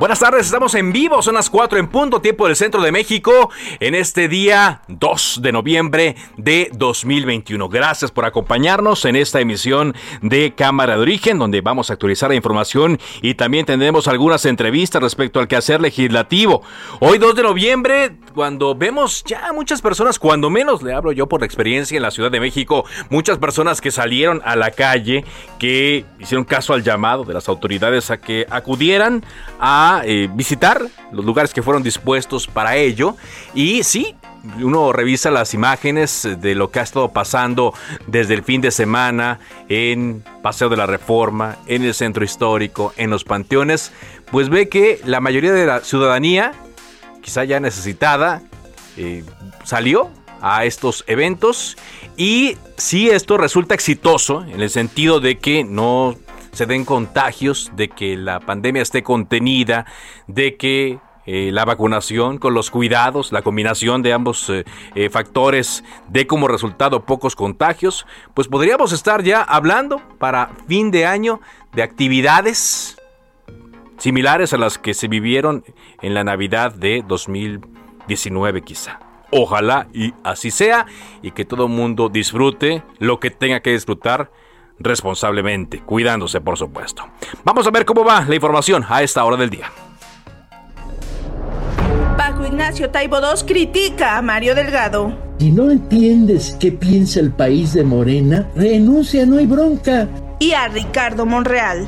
Buenas tardes, estamos en vivo, son las 4 en punto, tiempo del centro de México, en este día 2 de noviembre de 2021. Gracias por acompañarnos en esta emisión de Cámara de Origen, donde vamos a actualizar la información y también tendremos algunas entrevistas respecto al quehacer legislativo. Hoy 2 de noviembre, cuando vemos ya muchas personas, cuando menos le hablo yo por experiencia en la Ciudad de México, muchas personas que salieron a la calle, que hicieron caso al llamado de las autoridades a que acudieran a eh, visitar los lugares que fueron dispuestos para ello. Y sí, uno revisa las imágenes de lo que ha estado pasando desde el fin de semana en Paseo de la Reforma, en el centro histórico, en los panteones, pues ve que la mayoría de la ciudadanía, quizá ya necesitada, eh, salió a estos eventos y si esto resulta exitoso en el sentido de que no se den contagios, de que la pandemia esté contenida, de que eh, la vacunación con los cuidados, la combinación de ambos eh, eh, factores dé como resultado pocos contagios, pues podríamos estar ya hablando para fin de año de actividades similares a las que se vivieron en la Navidad de 2019 quizá. Ojalá y así sea y que todo el mundo disfrute lo que tenga que disfrutar responsablemente, cuidándose por supuesto. Vamos a ver cómo va la información a esta hora del día. Paco Ignacio Taibo II critica a Mario Delgado. Si no entiendes qué piensa el país de Morena, renuncia, no hay bronca. Y a Ricardo Monreal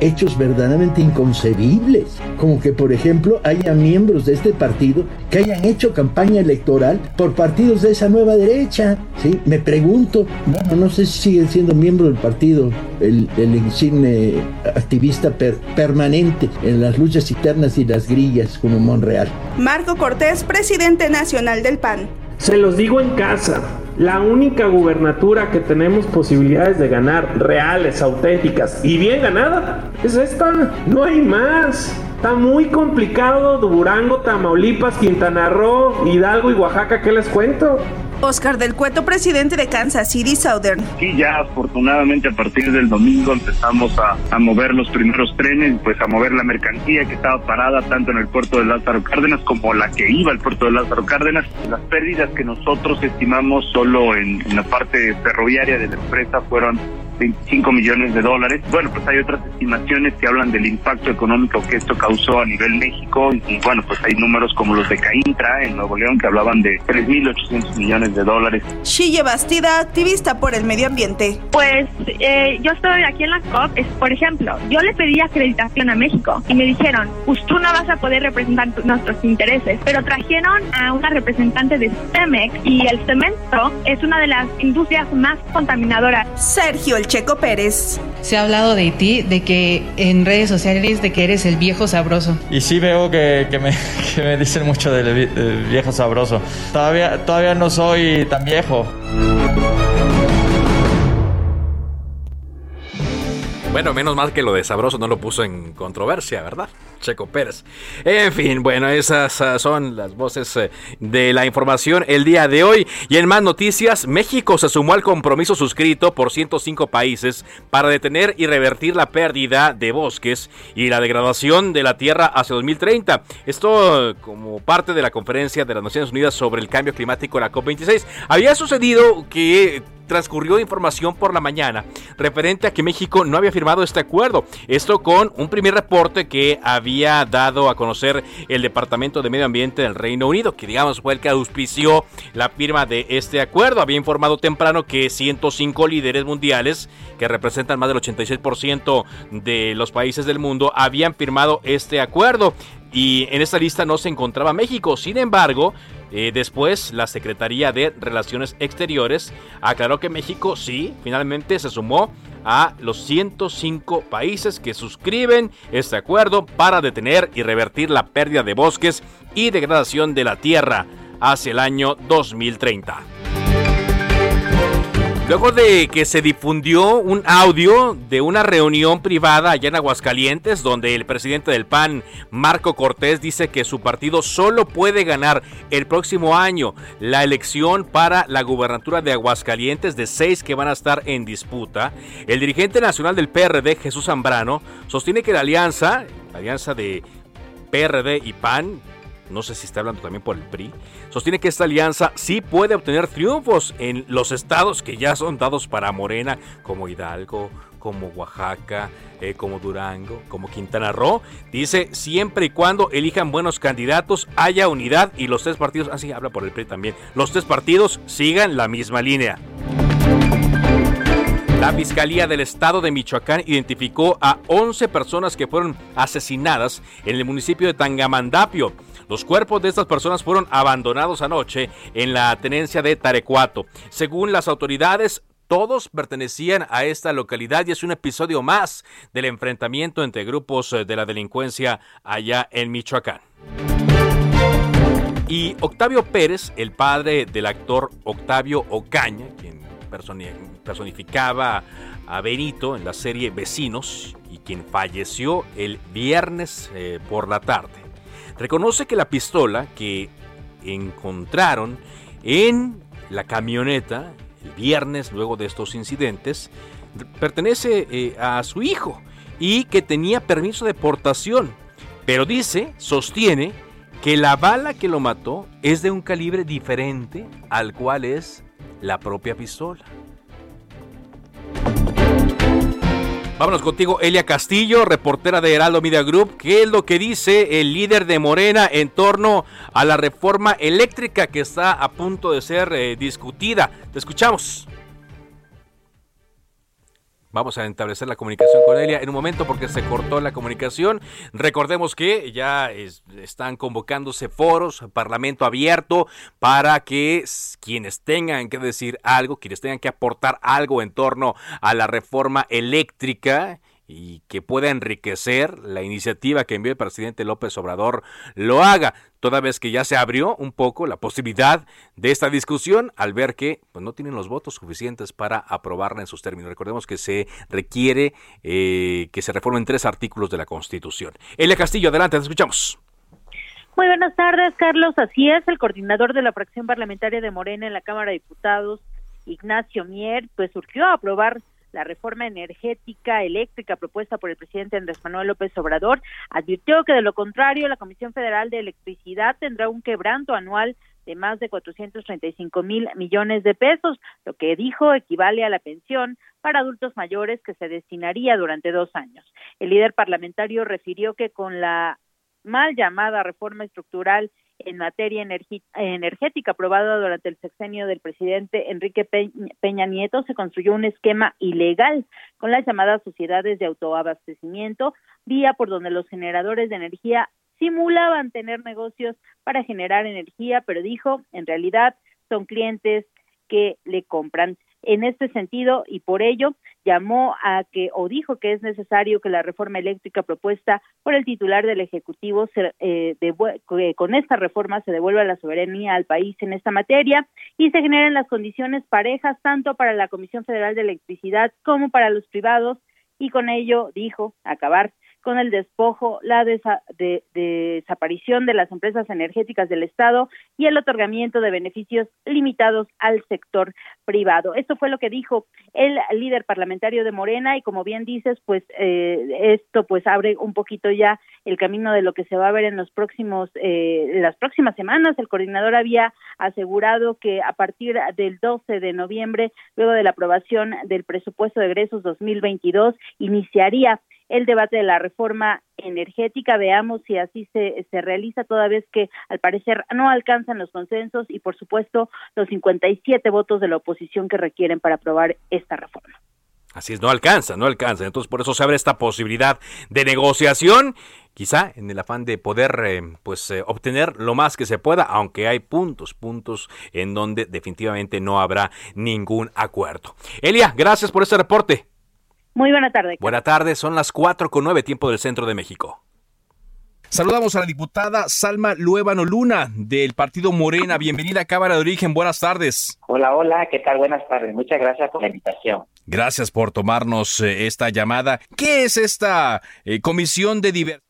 hechos verdaderamente inconcebibles, como que por ejemplo haya miembros de este partido que hayan hecho campaña electoral por partidos de esa nueva derecha, ¿sí? Me pregunto, bueno, no sé si siguen siendo miembros del partido, el, insigne activista permanente en las luchas internas y las grillas como Monreal. Marco Cortés, presidente nacional del PAN. Se los digo en casa, la única gubernatura que tenemos posibilidades de ganar, reales, auténticas y bien ganada, es esta. No hay más. Está muy complicado Durango, Tamaulipas, Quintana Roo, Hidalgo y Oaxaca, ¿qué les cuento? Oscar del Cueto, presidente de Kansas City Southern. Sí, ya afortunadamente a partir del domingo empezamos a, mover los primeros trenes, pues a mover la mercancía que estaba parada tanto en el puerto de Lázaro Cárdenas como la que iba al puerto de Lázaro Cárdenas. Las pérdidas que nosotros estimamos solo en la parte ferroviaria de la empresa fueron 25 millones de dólares. Bueno, pues hay otras estimaciones que hablan del impacto económico que esto causó a nivel México y, bueno, pues hay números como los de Caintra en Nuevo León que hablaban de 3.800 millones de dólares. Shille Bastida, activista por el medio ambiente. Pues eh, yo estoy aquí en la COP, es, por ejemplo, yo le pedí acreditación a México y me dijeron, pues tú no vas a poder representar nuestros intereses, pero trajeron a una representante de Cemex y el cemento es una de las industrias más contaminadoras. Sergio El Checo Pérez. Se ha hablado de ti, de que en redes sociales, de que eres el viejo sabroso. Y sí veo que, me, que me, dicen mucho del, viejo sabroso. Todavía, todavía no soy tan viejo. Bueno, menos mal que lo de sabroso no lo puso en controversia, ¿verdad? Checo Pérez. En fin, bueno, esas ah, son las voces eh, de la información el día de hoy. Y en más noticias, México se sumó al compromiso suscrito por 105 países para detener y revertir la pérdida de bosques y la degradación de la tierra hacia 2030. Esto como parte de la conferencia de las Naciones Unidas sobre el cambio climático, la COP26. Había sucedido que transcurrió información por la mañana referente a que México no había firmado este acuerdo. Esto con un primer reporte que había dado a conocer el Departamento de Medio Ambiente del Reino Unido, que digamos fue el que auspició la firma de este acuerdo. Había informado temprano que 105 líderes mundiales, que representan más del 86% de los países del mundo, habían firmado este acuerdo y en esta lista no se encontraba México. Sin embargo, eh, después la Secretaría de Relaciones Exteriores aclaró que México sí, finalmente se sumó a los 105 países que suscriben este acuerdo para detener y revertir la pérdida de bosques y degradación de la tierra hacia el año 2030. Luego de que se difundió un audio de una reunión privada allá en Aguascalientes, donde el presidente del PAN, Marco Cortés, dice que su partido solo puede ganar el próximo año la elección para la gubernatura de Aguascalientes de seis que van a estar en disputa, el dirigente nacional del PRD, Jesús Zambrano, sostiene que la alianza, la alianza de PRD y PAN, no sé si está hablando también por el PRI, sostiene que esta alianza sí puede obtener triunfos en los estados que ya son dados para Morena, como Hidalgo, como Oaxaca, eh, como Durango, como Quintana Roo. Dice, siempre y cuando elijan buenos candidatos, haya unidad y los tres partidos, así ah, habla por el PRI también, los tres partidos sigan la misma línea. La Fiscalía del Estado de Michoacán identificó a 11 personas que fueron asesinadas en el municipio de Tangamandapio. Los cuerpos de estas personas fueron abandonados anoche en la tenencia de Tarecuato. Según las autoridades, todos pertenecían a esta localidad y es un episodio más del enfrentamiento entre grupos eh, de la delincuencia allá en Michoacán. Y Octavio Pérez, el padre del actor Octavio Ocaña, quien personificaba a Benito en la serie Vecinos y quien falleció el viernes eh, por la tarde, reconoce que la pistola que encontraron en la camioneta el viernes luego de estos incidentes pertenece eh, a su hijo y que tenía permiso de portación, pero dice, sostiene que la bala que lo mató es de un calibre diferente al cual es la propia pistola. Vámonos contigo, Elia Castillo, reportera de Heraldo Media Group. ¿Qué es lo que dice el líder de Morena en torno a la reforma eléctrica que está a punto de ser eh, discutida? Te escuchamos. Vamos a establecer la comunicación con Elia en un momento porque se cortó la comunicación. Recordemos que ya están convocándose foros, parlamento abierto, para que quienes tengan que decir algo, quienes tengan que aportar algo en torno a la reforma eléctrica y que pueda enriquecer la iniciativa que envió el presidente López Obrador lo haga, toda vez que ya se abrió un poco la posibilidad de esta discusión al ver que pues, no tienen los votos suficientes para aprobarla en sus términos. Recordemos que se requiere eh, que se reformen tres artículos de la Constitución. Elia Castillo, adelante, te escuchamos. Muy buenas tardes, Carlos. Así es, el coordinador de la fracción parlamentaria de Morena en la Cámara de Diputados, Ignacio Mier, pues surgió a aprobar la reforma energética eléctrica propuesta por el presidente Andrés Manuel López Obrador, advirtió que de lo contrario la Comisión Federal de Electricidad tendrá un quebranto anual de más de 435 mil millones de pesos, lo que dijo equivale a la pensión para adultos mayores que se destinaría durante dos años. El líder parlamentario refirió que con la mal llamada reforma estructural en materia energética aprobada durante el sexenio del presidente Enrique Peña Nieto, se construyó un esquema ilegal con las llamadas sociedades de autoabastecimiento, vía por donde los generadores de energía simulaban tener negocios para generar energía, pero dijo, en realidad son clientes que le compran en este sentido y por ello llamó a que o dijo que es necesario que la reforma eléctrica propuesta por el titular del Ejecutivo se, eh, con esta reforma se devuelva la soberanía al país en esta materia y se generen las condiciones parejas tanto para la Comisión Federal de Electricidad como para los privados y con ello dijo acabar con el despojo, la desaparición de las empresas energéticas del Estado y el otorgamiento de beneficios limitados al sector privado. Esto fue lo que dijo el líder parlamentario de Morena y como bien dices, pues eh, esto pues abre un poquito ya el camino de lo que se va a ver en los próximos eh, las próximas semanas. El coordinador había asegurado que a partir del 12 de noviembre, luego de la aprobación del presupuesto de egresos 2022, iniciaría el debate de la reforma energética. Veamos si así se, se realiza, toda vez que al parecer no alcanzan los consensos y, por supuesto, los 57 votos de la oposición que requieren para aprobar esta reforma. Así es, no alcanza, no alcanza. Entonces por eso se abre esta posibilidad de negociación, quizá en el afán de poder eh, pues eh, obtener lo más que se pueda, aunque hay puntos, puntos en donde definitivamente no habrá ningún acuerdo. Elia, gracias por este reporte. Muy buena tarde. Buena tarde, son las cuatro con nueve tiempo del centro de México. Saludamos a la diputada Salma Luébano Luna del Partido Morena. Bienvenida a Cámara de Origen. Buenas tardes. Hola, hola, ¿qué tal? Buenas tardes. Muchas gracias por la invitación. Gracias por tomarnos eh, esta llamada. ¿Qué es esta eh, comisión de diversidad?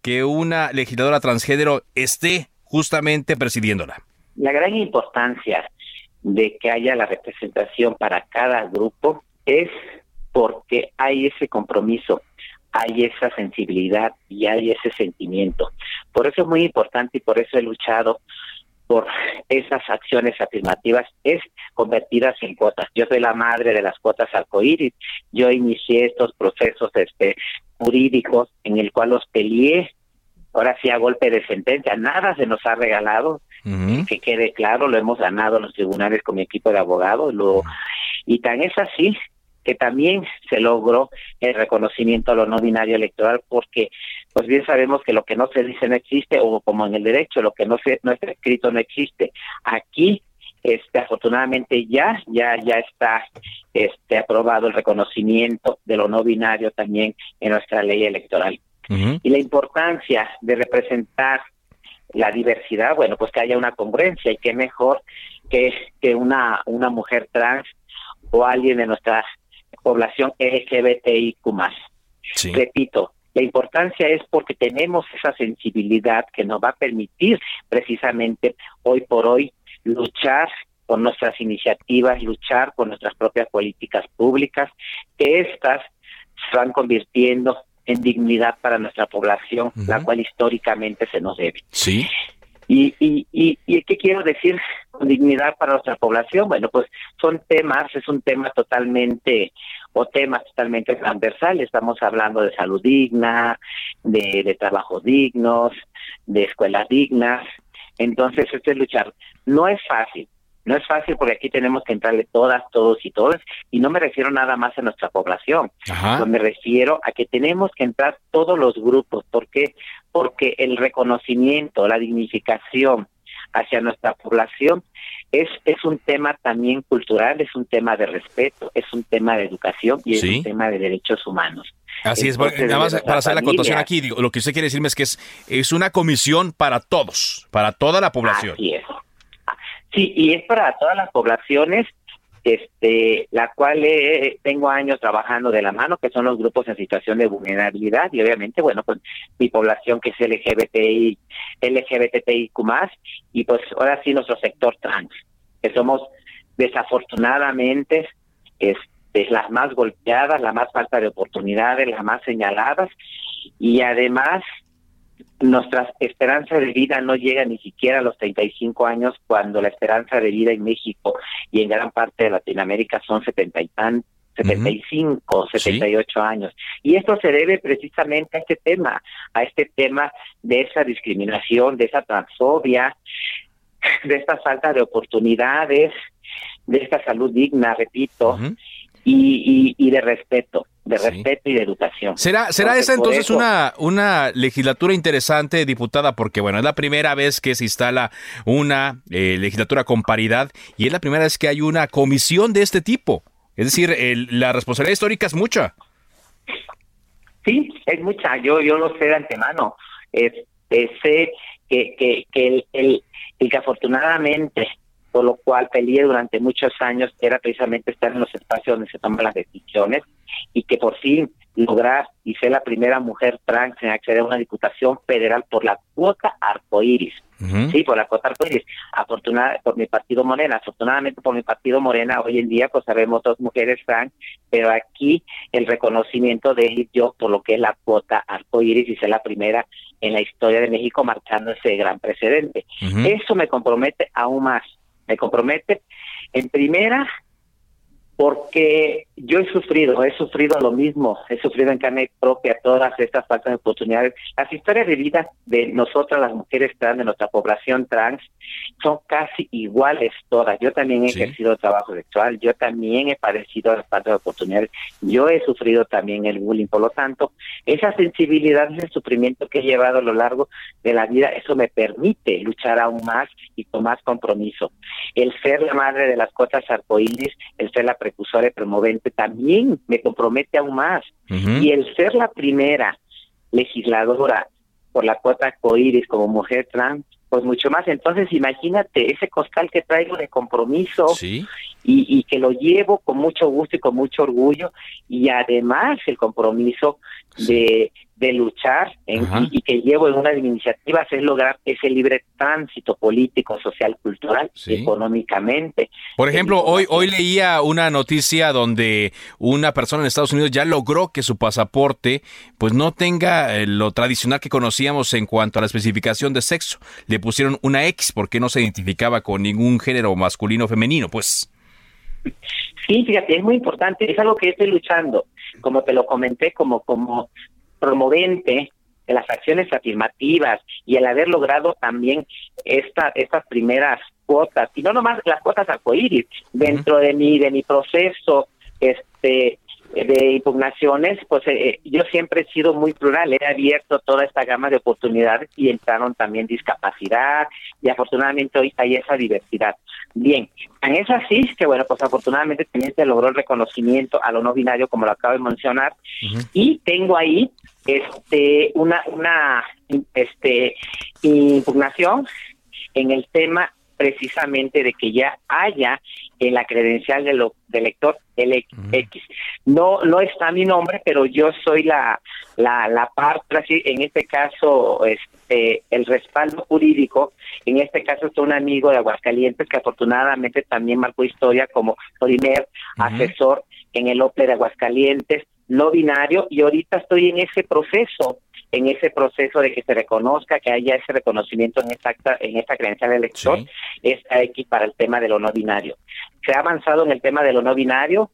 Que una legisladora transgénero esté justamente presidiéndola. La gran importancia de que haya la representación para cada grupo es porque hay ese compromiso hay esa sensibilidad y hay ese sentimiento. Por eso es muy importante y por eso he luchado por esas acciones afirmativas es convertidas en cuotas. Yo soy la madre de las cuotas arcoíris. Yo inicié estos procesos este, jurídicos en el cual los peleé. Ahora sí a golpe de sentencia. Nada se nos ha regalado. Que quede claro, lo hemos ganado en los tribunales con mi equipo de abogados. Lo, y tan es así que también se logró el reconocimiento a lo no binario electoral porque pues bien sabemos que lo que no se dice no existe o como en el derecho lo que no se no está escrito no existe. Aquí este afortunadamente ya ya ya está este aprobado el reconocimiento de lo no binario también en nuestra ley electoral. Y la importancia de representar la diversidad bueno pues que haya una congruencia y qué mejor que que una una mujer trans o alguien de nuestra población LGBTIQ+. Sí. Repito, la importancia es porque tenemos esa sensibilidad que nos va a permitir precisamente hoy por hoy luchar con nuestras iniciativas, luchar con nuestras propias políticas públicas, que éstas se van convirtiendo en dignidad para nuestra población, la cual históricamente se nos debe. Sí. Y, y, y, y, ¿qué quiero decir con dignidad para nuestra población? Bueno, pues son temas, es un tema totalmente, o temas totalmente transversales. Estamos hablando de salud digna, de, de trabajos dignos, de escuelas dignas. Entonces, esto es luchar. No es fácil, no es fácil porque aquí tenemos que entrarle todas, todos y todas, y no me refiero nada más a nuestra población, me refiero a que tenemos que entrar todos los grupos, ¿por qué? Porque el reconocimiento, la dignificación hacia nuestra población es, es un tema también cultural, es un tema de respeto, es un tema de educación y es un tema de derechos humanos. Así es, nada más para hacer la acotación aquí, digo, lo que usted quiere decirme es que es, es una comisión para todos, para toda la población. Así es. Sí, y es para todas las poblaciones, este, la cual tengo años trabajando de la mano, que son los grupos en situación de vulnerabilidad y obviamente, bueno, pues mi población que es LGBTI, LGBTIQ+, y pues ahora sí nuestro sector trans, que somos desafortunadamente este, las más golpeadas, la más falta de oportunidades, las más señaladas, y además nuestra esperanza de vida no llega ni siquiera a los 35 años cuando la esperanza de vida en México y en gran parte de Latinoamérica son 70 y tan 75, 78 años. Y esto se debe precisamente a este tema, a este tema de esa discriminación, de esa transfobia, de esta falta de oportunidades, de esta salud digna, repito, y, y, de respeto, de respeto y de educación. ¿Será, será esa entonces una, una legislatura interesante, diputada? Porque, bueno, es la primera vez que se instala una eh, legislatura con paridad y es la primera vez que hay una comisión de este tipo. Es decir, la responsabilidad histórica es mucha. Sí, es mucha. Yo, yo lo sé de antemano. sé que, que, que el, el, el que afortunadamente por lo cual peleé durante muchos años era precisamente estar en los espacios donde se toman las decisiones y que por fin lograr y ser la primera mujer trans en acceder a una diputación federal por la cuota arcoíris. Sí, por la cuota arcoíris. Afortunadamente, por mi partido Morena, afortunadamente por mi partido Morena, hoy en día pues sabemos dos mujeres trans, pero aquí el reconocimiento de ir yo por lo que es la cuota arcoíris y ser la primera en la historia de México marcando ese gran precedente. Eso me compromete aún más me compromete. En primera, porque yo he sufrido, he sufrido lo mismo, he sufrido en carne propia todas estas faltas de oportunidades. Las historias de vida de nosotras, las mujeres trans, de nuestra población trans, son casi iguales todas. Yo también he ejercido trabajo sexual, yo también he padecido las faltas de oportunidades, yo he sufrido también el bullying. Por lo tanto, esa sensibilidad, ese sufrimiento que he llevado a lo largo de la vida, eso me permite luchar aún más y con más compromiso. El ser la madre de las cosas arcoíris, el ser la precursora y promovente, también me compromete aún más. Y el ser la primera legisladora por la cuota arcoíris como mujer trans, pues mucho más. Entonces, imagínate ese costal que traigo de compromiso y, y, que lo llevo con mucho gusto y con mucho orgullo, y además el compromiso de de luchar en, y, que llevo en una de mis iniciativas es lograr ese libre tránsito político, social, cultural, económicamente. Por ejemplo, hoy, hoy leía una noticia donde una persona en Estados Unidos ya logró que su pasaporte pues no tenga eh, lo tradicional que conocíamos en cuanto a la especificación de sexo. Le pusieron una X porque no se identificaba con ningún género masculino o femenino, pues. Sí, fíjate, es muy importante, es algo que estoy luchando, como te lo comenté, como, como promovente de las acciones afirmativas y el haber logrado también esta, estas primeras cuotas, y no nomás las cuotas arcoíris, dentro de mi, de mi proceso este de impugnaciones, pues eh, eh, yo siempre he sido muy plural, he abierto toda esta gama de oportunidades y entraron también discapacidad y afortunadamente hoy hay esa diversidad. Bien, en es así que bueno, pues afortunadamente también se logró el reconocimiento a lo no binario como lo acabo de mencionar y tengo ahí este una una este impugnación en el tema precisamente de que ya haya en la credencial de lo, del lector LX. No no está mi nombre, pero yo soy la la, la parte, en este caso, este, el respaldo jurídico, en este caso es un amigo de Aguascalientes que afortunadamente también marcó historia como primer asesor en el OPE de Aguascalientes, no binario, y ahorita estoy en ese proceso en ese proceso de que se reconozca, que haya ese reconocimiento en esta, en esta credencial de elector, es X para el tema de lo no binario. Se ha avanzado en el tema de lo no binario,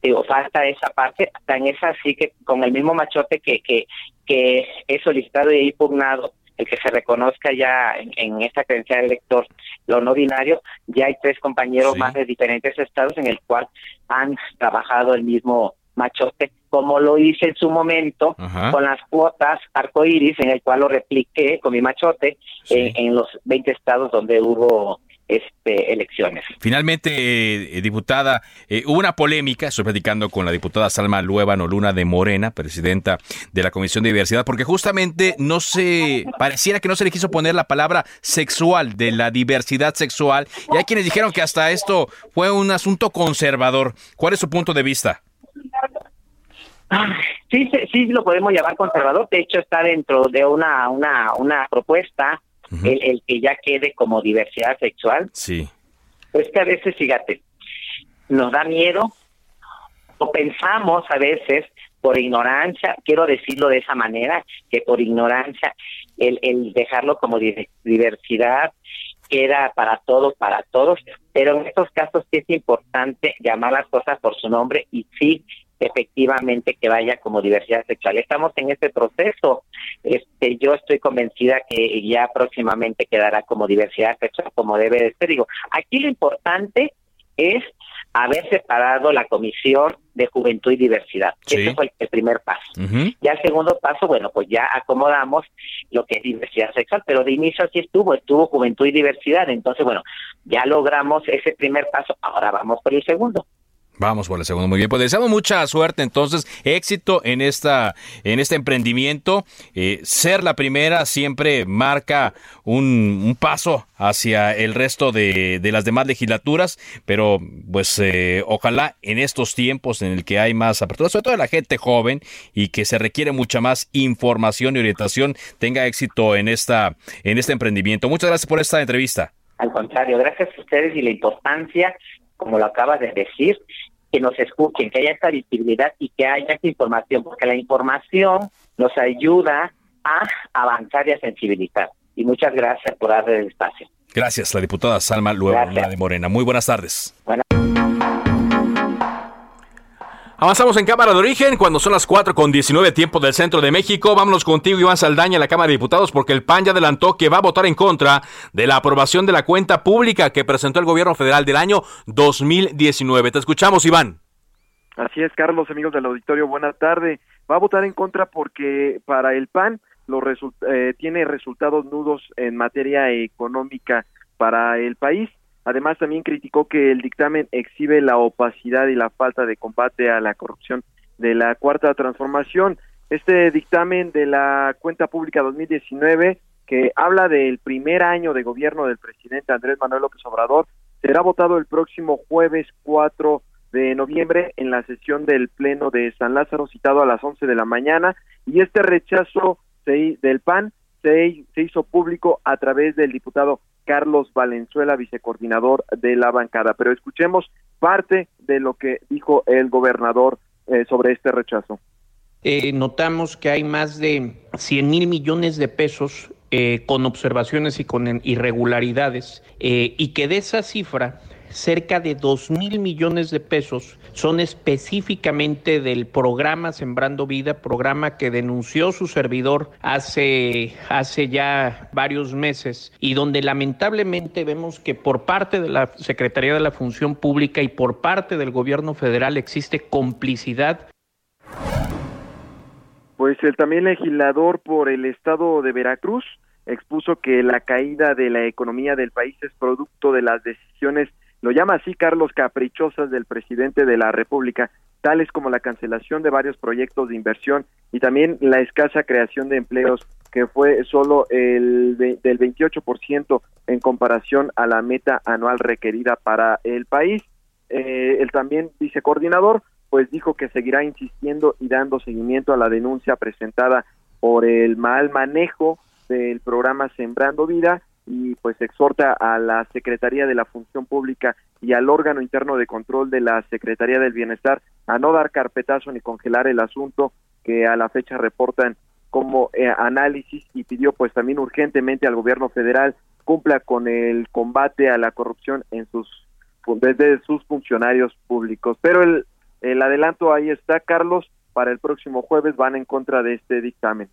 digo, falta esa parte, tan es así que con el mismo machote que, que, que he solicitado y he impugnado el que se reconozca ya en, esta credencial de elector lo no binario, ya hay tres compañeros más de diferentes estados en el cual han trabajado el mismo machote, como lo hice en su momento con las cuotas arcoíris, en el cual lo repliqué con mi machote en, en, los 20 estados donde hubo este, elecciones. Finalmente, eh, diputada, eh, hubo una polémica, estoy platicando con la diputada Salma Luevano Luna de Morena, presidenta de la Comisión de Diversidad, porque justamente no se, pareciera que no se le quiso poner la palabra sexual, de la diversidad sexual, y hay quienes dijeron que hasta esto fue un asunto conservador. ¿Cuál es su punto de vista? Sí, sí, lo podemos llamar conservador. De hecho, está dentro de una, una, una propuesta el, que ya quede como diversidad sexual. Sí. Pues que a veces, fíjate, nos da miedo o pensamos a veces por ignorancia, quiero decirlo de esa manera, que por ignorancia el, el dejarlo como diversidad queda para todos, para todos, pero en estos casos sí es importante llamar las cosas por su nombre y sí efectivamente que vaya como diversidad sexual. Estamos en ese proceso. Este, yo estoy convencida que ya próximamente quedará como diversidad sexual como debe de ser. Digo, aquí lo importante es haber separado la comisión de juventud y diversidad. Ese fue el, primer paso. Ya el segundo paso, bueno, pues ya acomodamos lo que es diversidad sexual, pero de inicio así estuvo, estuvo juventud y diversidad. Entonces, bueno, ya logramos ese primer paso, ahora vamos por el segundo. Vamos por el segundo, muy bien. Pues deseamos mucha suerte, entonces, éxito en esta, en este emprendimiento. Eh, ser la primera siempre marca un, paso hacia el resto de, las demás legislaturas, pero pues eh, ojalá en estos tiempos en el que hay más apertura, sobre todo de la gente joven y que se requiere mucha más información y orientación, tenga éxito en esta, en este emprendimiento. Muchas gracias por esta entrevista. Al contrario, gracias a ustedes y la importancia como lo acabas de decir, que nos escuchen, que haya esta visibilidad y que haya esta información, porque la información nos ayuda a avanzar y a sensibilizar. Y muchas gracias por darle el espacio. Gracias, la diputada Salma Luego de Morena. Muy buenas tardes. Avanzamos en Cámara de Origen cuando son las 4 con 19 tiempo del centro de México. Vámonos contigo, Iván Saldaña, a la Cámara de Diputados, porque el PAN ya adelantó que va a votar en contra de la aprobación de la cuenta pública que presentó el gobierno federal del año 2019. Te escuchamos, Iván. Así es, Carlos, amigos del auditorio, buena tarde. Va a votar en contra porque para el PAN los eh, tiene resultados nudos en materia económica para el país Además, también criticó que el dictamen exhibe la opacidad y la falta de combate a la corrupción de la Cuarta Transformación. Este dictamen de la Cuenta Pública 2019, que habla del primer año de gobierno del presidente Andrés Manuel López Obrador, será votado el próximo jueves 4 de noviembre en la sesión del Pleno de San Lázaro, citado a las 11 de la mañana, y este rechazo del PAN se, hizo público a través del diputado Carlos Valenzuela, vicecoordinador de la bancada. Pero escuchemos parte de lo que dijo el gobernador eh, sobre este rechazo. Eh, notamos que hay más de 100 mil millones de pesos eh, con observaciones y con irregularidades y que de esa cifra cerca de 2 mil millones de pesos son específicamente del programa Sembrando Vida, programa que denunció su servidor hace, hace ya varios meses y donde lamentablemente vemos que por parte de la Secretaría de la Función Pública y por parte del gobierno federal existe complicidad. Pues el también legislador por el estado de Veracruz expuso que la caída de la economía del país es producto de las decisiones lo llama así Carlos caprichosas del presidente de la República, tales como la cancelación de varios proyectos de inversión y también la escasa creación de empleos que fue solo el del 28% en comparación a la meta anual requerida para el país. Eh, el también vicecoordinador pues dijo que seguirá insistiendo y dando seguimiento a la denuncia presentada por el mal manejo del programa Sembrando Vida y pues exhorta a la Secretaría de la Función Pública y al órgano interno de control de la Secretaría del Bienestar a no dar carpetazo ni congelar el asunto que a la fecha reportan como eh, análisis y pidió pues también urgentemente al gobierno federal cumpla con el combate a la corrupción en sus desde sus funcionarios públicos. Pero el, el adelanto ahí está, Carlos, para el próximo jueves van en contra de este dictamen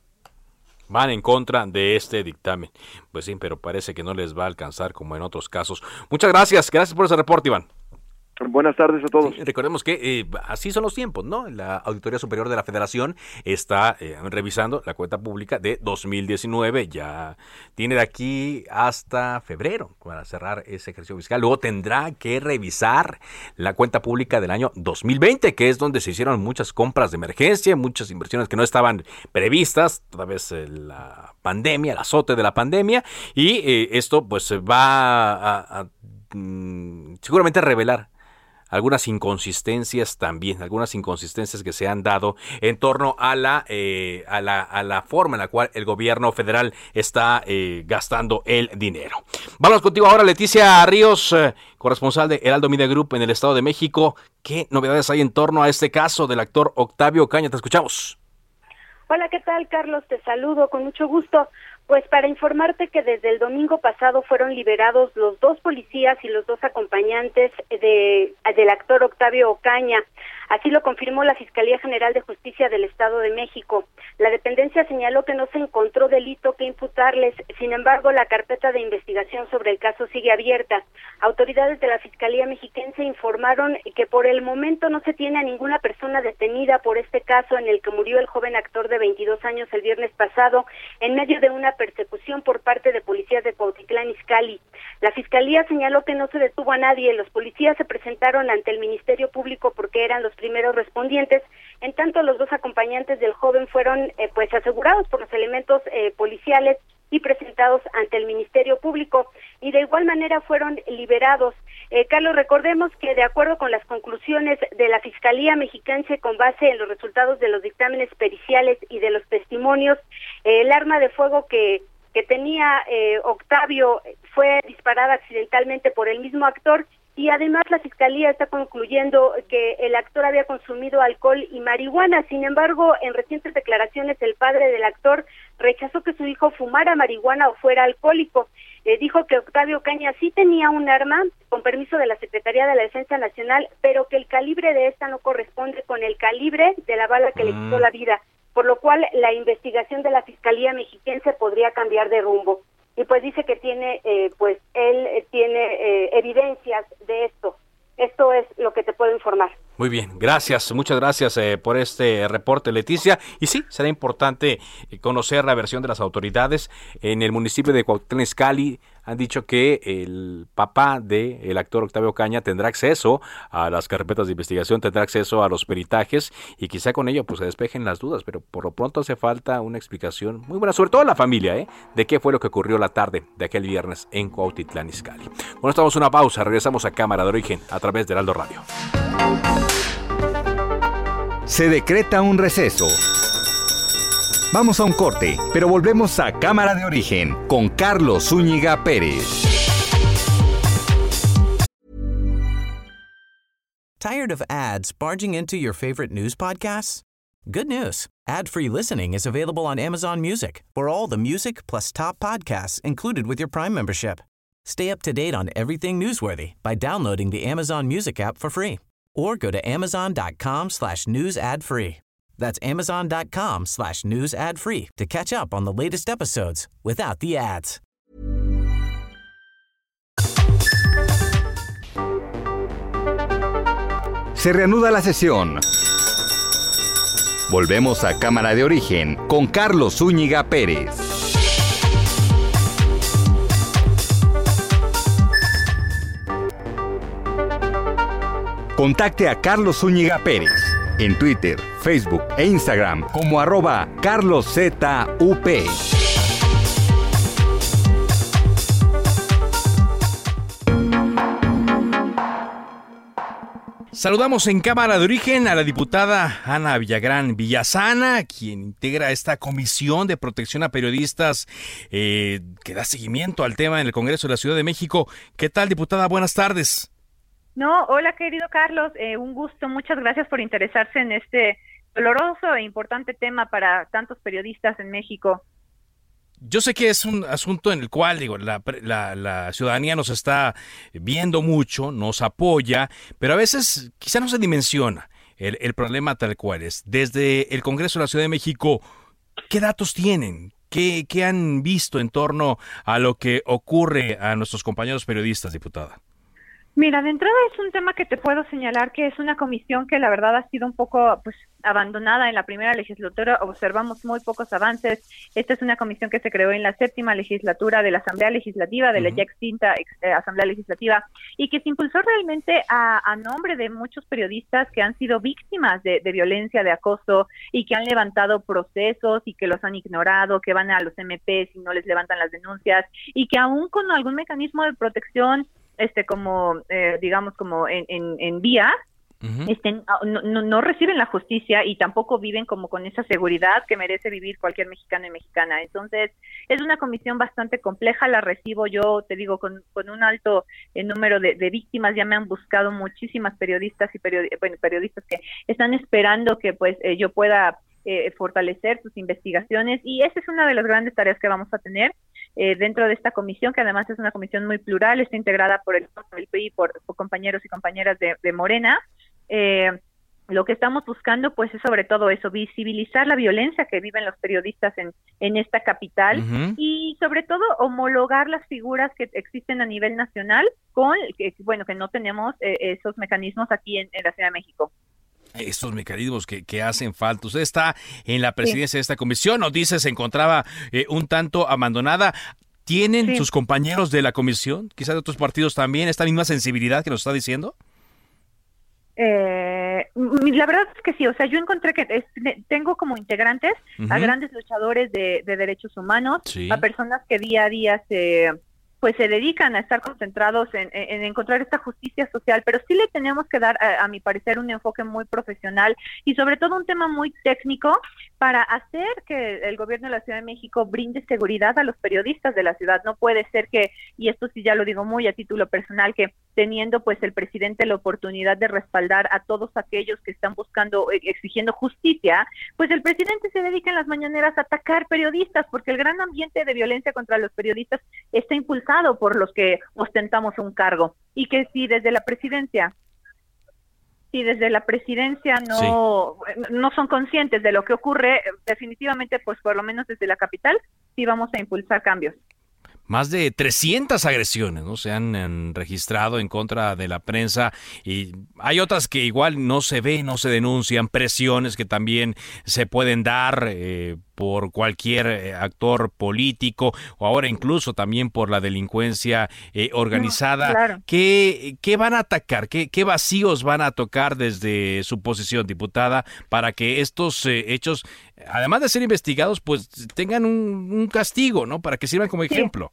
van en contra de este dictamen. Pues sí, pero parece que no les va a alcanzar como en otros casos. Muchas gracias, gracias por ese reporte, Iván. Buenas tardes a todos. recordemos que eh, así son los tiempos, ¿no? La Auditoría Superior de la Federación está eh, revisando la cuenta pública de 2019. Ya tiene de aquí hasta febrero para cerrar ese ejercicio fiscal. Luego tendrá que revisar la cuenta pública del año 2020, que es donde se hicieron muchas compras de emergencia, muchas inversiones que no estaban previstas, toda vez eh, la pandemia, el azote de la pandemia. Y esto pues va a, a mm, seguramente revelar algunas inconsistencias también, algunas inconsistencias que se han dado en torno a la, eh, a la, a la forma en la cual el gobierno federal está eh, gastando el dinero. Vamos contigo ahora, Leticia Ríos, eh, corresponsal de Heraldo Media Group en el Estado de México. ¿Qué novedades hay en torno a este caso del actor Octavio Caña? Te escuchamos. Hola, ¿qué tal, Carlos? Te saludo con mucho gusto. Pues para informarte que desde el domingo pasado fueron liberados los dos policías y los dos acompañantes de, del actor Octavio Ocaña. Así lo confirmó la Fiscalía General de Justicia del Estado de México. La dependencia señaló que no se encontró delito que imputarles, sin embargo, la carpeta de investigación sobre el caso sigue abierta. Autoridades de la Fiscalía Mexiquense informaron que por el momento no se tiene a ninguna persona detenida por este caso en el que murió el joven actor de 22 años el viernes pasado en medio de una persecución por parte de policías de Cuautitlán Izcalli. La Fiscalía señaló que no se detuvo a nadie. Los policías se presentaron ante el Ministerio Público porque eran los primeros respondientes. En tanto, los dos acompañantes del joven fueron eh, pues asegurados por los elementos eh, policiales y presentados ante el Ministerio Público y de igual manera fueron liberados. Eh, Carlos, recordemos que de acuerdo con las conclusiones de la Fiscalía Mexicanse con base en los resultados de los dictámenes periciales y de los testimonios, el arma de fuego que que tenía Octavio fue disparada accidentalmente por el mismo actor y además la fiscalía está concluyendo que el actor había consumido alcohol y marihuana. Sin embargo, en recientes declaraciones el padre del actor rechazó que su hijo fumara marihuana o fuera alcohólico. eh, dijo que Octavio Caña sí tenía un arma con permiso de la Secretaría de la Defensa Nacional, pero que el calibre de esta no corresponde con el calibre de la bala que le quitó Mm. la vida, por lo cual la investigación de la Fiscalía Mexiquense podría cambiar de rumbo. Y pues dice que tiene, eh, pues él eh, tiene eh, evidencias de esto. Esto es lo que te puedo informar. Muy bien, gracias, muchas gracias eh, por este reporte, Leticia. Y sí, será importante eh, conocer la versión de las autoridades. En el municipio de Cuauhtémoc Izcalli han dicho que el papá del actor Octavio Caña tendrá acceso a las carpetas de investigación, tendrá acceso a los peritajes y quizá con ello pues se despejen las dudas, pero por lo pronto hace falta una explicación muy buena, sobre todo a la familia, ¿eh? de qué fue lo que ocurrió la tarde de aquel viernes en Cuautitlán Izcalli. Bueno, estamos una pausa, regresamos a Cámara de Origen a través de Heraldo Radio. Se decreta un receso. Vamos a un corte, pero volvemos a Cámara de Origen con Carlos Zúñiga Pérez. Tired of ads barging into your favorite news podcasts? Good news. Ad-free listening is available on Amazon Music for all the music plus top podcasts included with your Prime membership. Stay up to date on everything newsworthy by downloading the Amazon Music app for free or go to amazon.com slash news ad free. That's amazon.com slash news ad free to catch up on the latest episodes without the ads. Se reanuda la sesión. Volvemos a Cámara de Origen con Carlos Zúñiga Pérez. Contacte a Carlos Zúñiga Pérez en Twitter, Facebook e Instagram como arroba carloszup. Saludamos en Cámara de Origen a la diputada Ana Villagrán Villasana, quien integra esta comisión de protección a periodistas eh, que da seguimiento al tema en el Congreso de la Ciudad de México. ¿Qué tal, diputada? Buenas tardes. No, hola querido Carlos, eh, un gusto, muchas gracias por interesarse en este doloroso e importante tema para tantos periodistas en México. Yo sé que es un asunto en el cual, digo, la, la, ciudadanía nos está viendo mucho, nos apoya, pero a veces quizá no se dimensiona el, problema tal cual es. Desde el Congreso de la Ciudad de México, ¿qué datos tienen? ¿Qué, ¿Qué han visto en torno a lo que ocurre a nuestros compañeros periodistas, diputada? Mira, de entrada es un tema que te puedo señalar que es una comisión que la verdad ha sido un poco pues abandonada en la primera legislatura, observamos muy pocos avances. Esta es una comisión que se creó en la séptima legislatura de la Asamblea Legislativa, de la ya extinta eh, Asamblea Legislativa, y que se impulsó realmente a, a, nombre de muchos periodistas que han sido víctimas de, de, violencia, de acoso, y que han levantado procesos y que los han ignorado, que van a los MPs y no les levantan las denuncias, y que aún con algún mecanismo de protección este como eh, digamos como en, en, en vía uh -huh. este, no, no, no, reciben la justicia y tampoco viven como con esa seguridad que merece vivir cualquier mexicano y mexicana. Entonces, es una comisión bastante compleja, la recibo yo, te digo, con, con un alto eh, número de, de, víctimas, ya me han buscado muchísimas periodistas y periodi bueno, periodistas que están esperando que pues eh, yo pueda eh, fortalecer sus investigaciones y esa es una de las grandes tareas que vamos a tener eh, dentro de esta comisión, que además es una comisión muy plural, está integrada por el, el PRI, por, por, compañeros y compañeras de, de Morena. Eh, lo que estamos buscando, pues, es sobre todo eso, visibilizar la violencia que viven los periodistas en, en esta capital uh -huh. y, sobre todo, homologar las figuras que existen a nivel nacional con, que, bueno, que no tenemos eh, esos mecanismos aquí en, en la Ciudad de México estos mecanismos que, que, hacen falta. Usted está en la presidencia sí. de esta comisión, nos dice se encontraba eh, un tanto abandonada. ¿Tienen sí. sus compañeros de la comisión, quizás de otros partidos también, esta misma sensibilidad que nos está diciendo? Eh, la verdad es que sí, o sea, yo encontré que es, tengo como integrantes uh -huh. a grandes luchadores de, de derechos humanos, sí. a personas que día a día se pues se dedican a estar concentrados en, en, encontrar esta justicia social, pero sí le tenemos que dar, a, a, mi parecer, un enfoque muy profesional y sobre todo un tema muy técnico para hacer que el gobierno de la Ciudad de México brinde seguridad a los periodistas de la ciudad. No puede ser que, y esto sí ya lo digo muy a título personal, que teniendo pues el presidente la oportunidad de respaldar a todos aquellos que están buscando, exigiendo justicia, pues el presidente se dedica en las mañaneras a atacar periodistas, porque el gran ambiente de violencia contra los periodistas está impulsado por los que ostentamos un cargo. Y que si desde la presidencia si desde la presidencia no, no son conscientes de lo que ocurre, definitivamente, pues por lo menos desde la capital, sí vamos a impulsar cambios. Más de 300 agresiones ¿no? se han, registrado en contra de la prensa y hay otras que igual no se ven, no se denuncian, presiones que también se pueden dar eh, por cualquier eh, actor político o ahora incluso también por la delincuencia eh, organizada. ¿Qué, van a atacar? ¿Qué, ¿Qué, vacíos van a tocar desde su posición, diputada, para que estos hechos, además de ser investigados, pues tengan un, castigo, ¿no? Para que sirvan como ejemplo.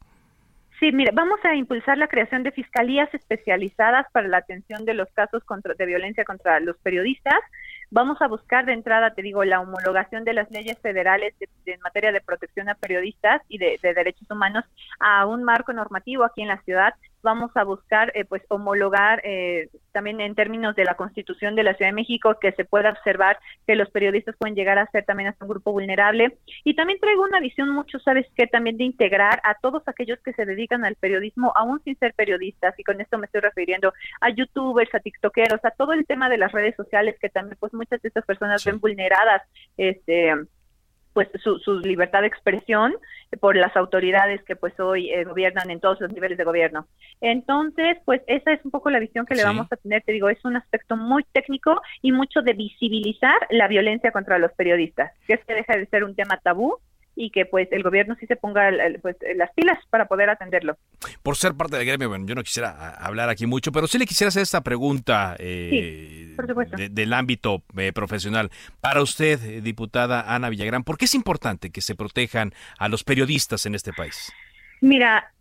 Sí, mire, vamos a impulsar la creación de fiscalías especializadas para la atención de los casos contra, de violencia contra los periodistas. Vamos a buscar de entrada, te digo, la homologación de las leyes federales en materia de protección a periodistas y de, derechos humanos a un marco normativo aquí en la ciudad. Vamos a buscar, eh, pues, homologar eh, también en términos de la Constitución de la Ciudad de México que se pueda observar que los periodistas pueden llegar a ser también hasta un grupo vulnerable. Y también traigo una visión mucho, ¿sabes qué? También de integrar a todos aquellos que se dedican al periodismo, aún sin ser periodistas, y con esto me estoy refiriendo a youtubers, a tiktokeros, a todo el tema de las redes sociales que también, pues, muchas de estas personas ven vulneradas, este pues su, su, libertad de expresión por las autoridades que pues hoy eh, gobiernan en todos los niveles de gobierno. Entonces, pues esa es un poco la visión que le vamos a tener, te digo, es un aspecto muy técnico y mucho de visibilizar la violencia contra los periodistas, que es que deja de ser un tema tabú y que pues el gobierno sí se ponga pues, las pilas para poder atenderlo. Por ser parte del gremio, bueno, yo no quisiera hablar aquí mucho, pero sí le quisiera hacer esta pregunta eh, del ámbito eh, profesional. Para usted, eh, diputada Ana Villagrán, ¿por qué es importante que se protejan a los periodistas en este país? Mira,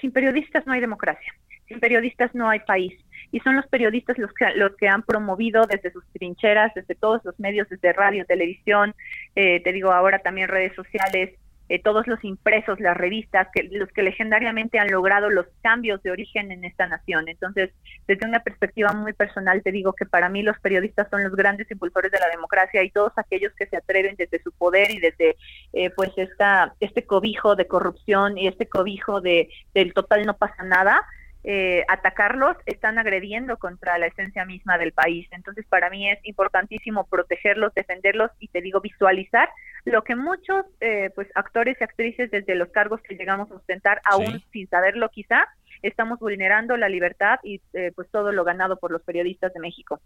sin periodistas no hay democracia, sin periodistas no hay país y son los periodistas los que, los que han promovido desde sus trincheras, desde todos los medios, desde radio, televisión, eh, te digo ahora también redes sociales, eh, todos los impresos, las revistas, que, los que legendariamente han logrado los cambios de origen en esta nación. Entonces, desde una perspectiva muy personal, te digo que para mí los periodistas son los grandes impulsores de la democracia y todos aquellos que se atreven desde su poder y desde eh, pues esta, este cobijo de corrupción y este cobijo de del total no pasa nada, eh, atacarlos, están agrediendo contra la esencia misma del país. Entonces, para mí es importantísimo protegerlos, defenderlos y te digo, visualizar lo que muchos eh, pues actores y actrices desde los cargos que llegamos a ostentar, aún sin saberlo quizá, estamos vulnerando la libertad y eh, pues todo lo ganado por los periodistas de México.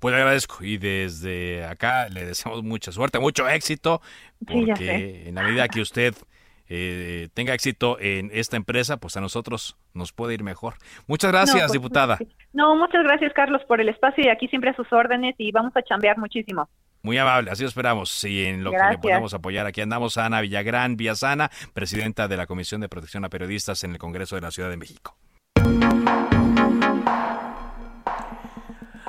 Pues le agradezco y desde acá le deseamos mucha suerte, mucho éxito, porque en la medida que usted eh, tenga éxito en esta empresa, pues a nosotros nos puede ir mejor. Muchas gracias, pues, diputada. No, muchas gracias, Carlos, por el espacio y aquí siempre a sus órdenes y vamos a chambear muchísimo. Muy amable, así lo esperamos. Y en lo que le podemos apoyar, aquí andamos a Ana Villagrán Villasana, presidenta de la Comisión de Protección a Periodistas en el Congreso de la Ciudad de México.